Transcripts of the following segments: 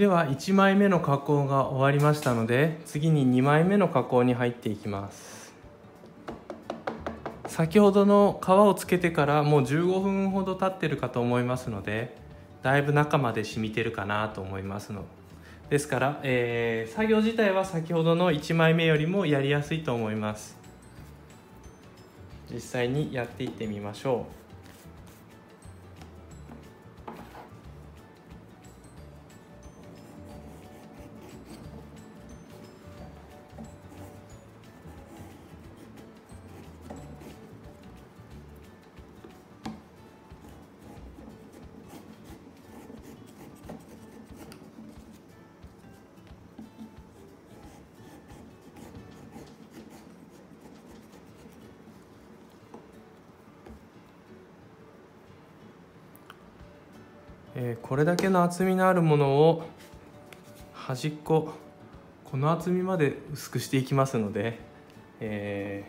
では1枚目の加工が終わりましたので次に2枚目の加工に入っていきます。先ほどの皮をつけてからもう15分ほど経ってるかと思いますのでだいぶ中まで染みてるかなと思いますの。ですから、えー、作業自体は先ほどの1枚目よりもやりやすいと思います。実際にやっていってみましょう。えー、これだけの厚みのあるものを端っここの厚みまで薄くしていきますので、え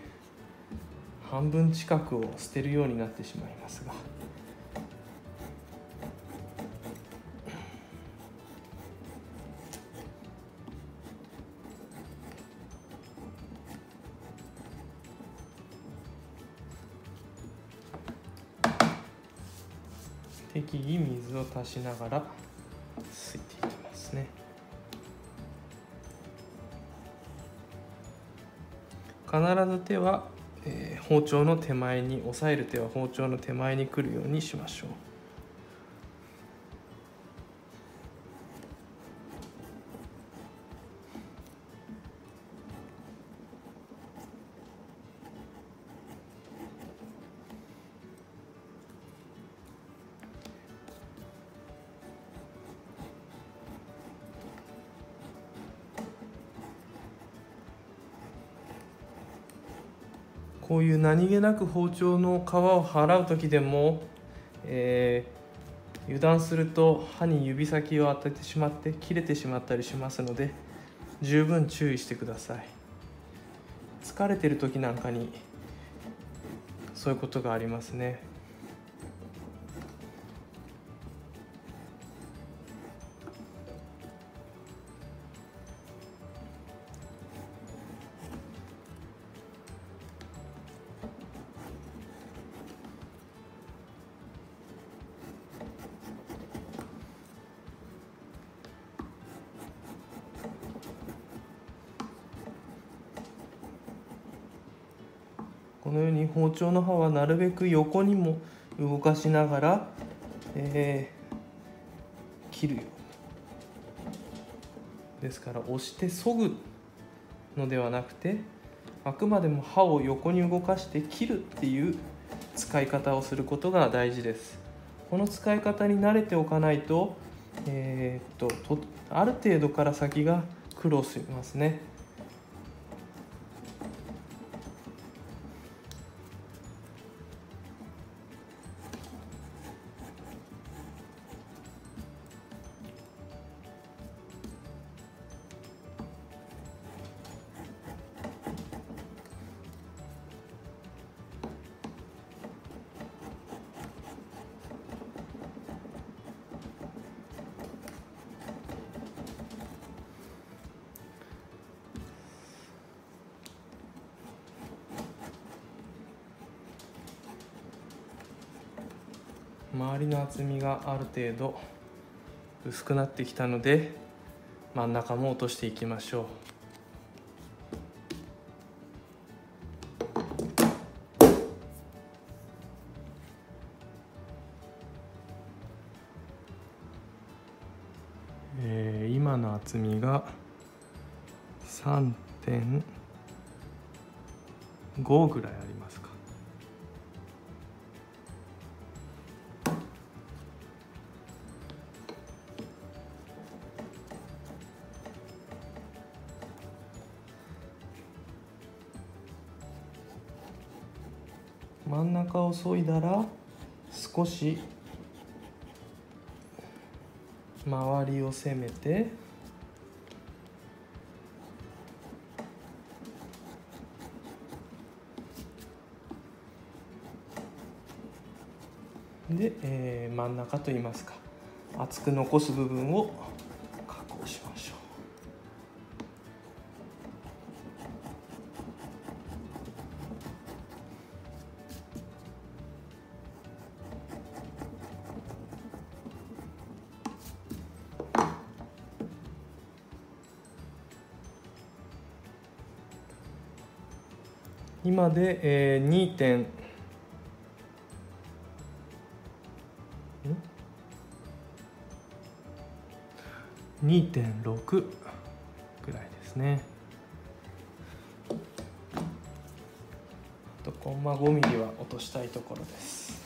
ー、半分近くを捨てるようになってしまいますが。適宜水を足しながらすいていきますね。必ず手は、えー、包丁の手前に押さえる手は包丁の手前に来るようにしましょう。こういう何気なく包丁の皮を払う時でも、えー、油断すると歯に指先を当ててしまって切れてしまったりしますので十分注意してください。疲れてる時なんかにそういうことがありますね。このように包丁の刃はなるべく横にも動かしながら、えー、切るようですから押してそぐのではなくてあくまでも刃を横に動かして切るっていう使い方をすることが大事です。この使い方に慣れておかないと,、えー、っとある程度から先が苦労しますね。周りの厚みがある程度薄くなってきたので真ん中も落としていきましょう。えー、今の厚みが3.5ぐらいありますか。真ん中を削いだら少し周りを攻めてで、えー、真ん中といいますか厚く残す部分を今で、えー、2点。2.6ぐらいですね。とコンマ5ミリは落としたいところです。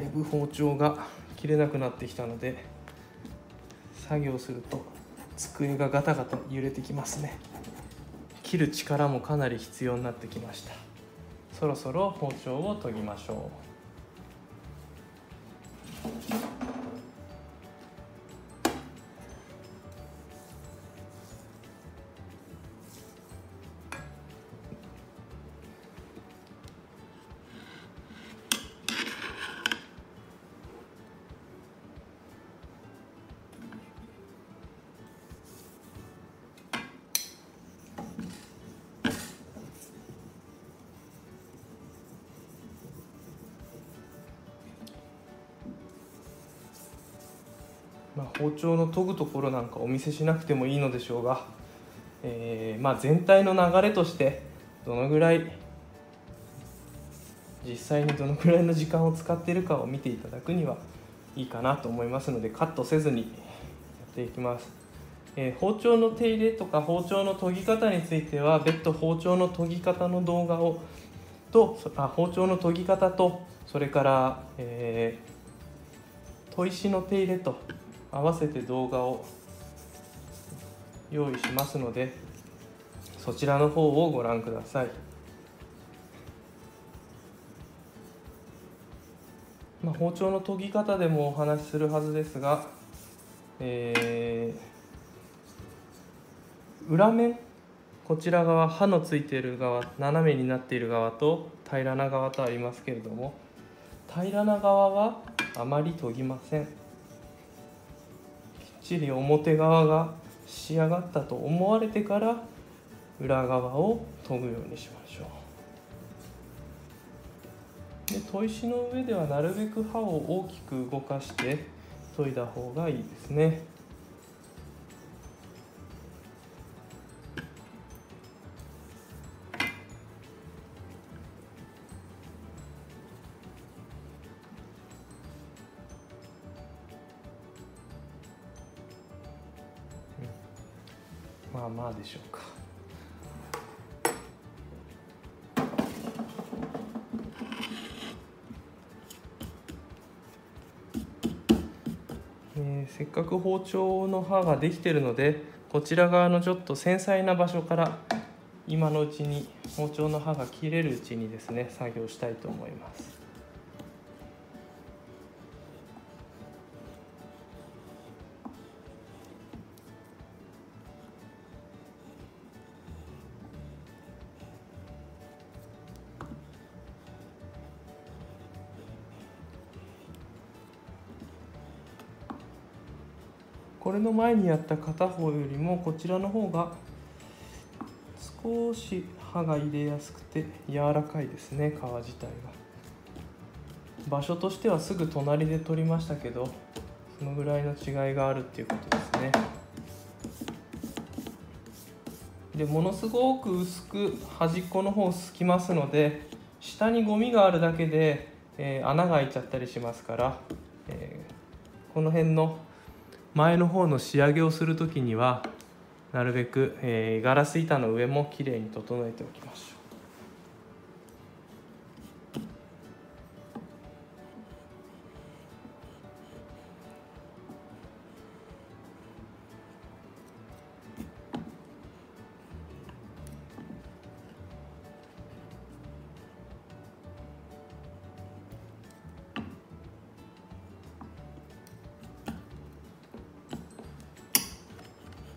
いぶ包丁が切れなくなってきたので作業すると机がガタガタ揺れてきますね。切る力もかなり必要になってきました。そろそろ包丁を研ぎましょう。まあ、包丁の研ぐところなんかお見せしなくてもいいのでしょうが、えー、まあ、全体の流れとしてどのぐらい実際にどのぐらいの時間を使っているかを見ていただくにはいいかなと思いますのでカットせずにやっていきます、えー、包丁の手入れとか包丁の研ぎ方については別途包丁の研ぎ方の動画をとあ包丁の研ぎ方とそれから、えー、砥石の手入れと合わせて動画を用意しますのでそちらの方をご覧ください、まあ、包丁の研ぎ方でもお話しするはずですが、えー、裏面こちら側刃のついている側斜めになっている側と平らな側とありますけれども平らな側はあまり研ぎません。ちり表側が仕上がったと思われてから裏側を研ぐようにしましょう。で砥石の上ではなるべく刃を大きく動かして研いだ方がいいですね。まあまあでしょうか。えー、せっかく包丁の刃ができてるのでこちら側のちょっと繊細な場所から今のうちに包丁の刃が切れるうちにですね作業したいと思います。これの前にやった片方よりもこちらの方が少し刃が入れやすくて柔らかいですね。皮自体が。場所としてはすぐ隣で取りましたけどそのぐらいの違いがあるっていうことですね。でものすごく薄く端っこの方すきますので下にゴミがあるだけで、えー、穴が開いちゃったりしますから、えー、この辺の前の方の仕上げをする時にはなるべく、えー、ガラス板の上もきれいに整えておきます。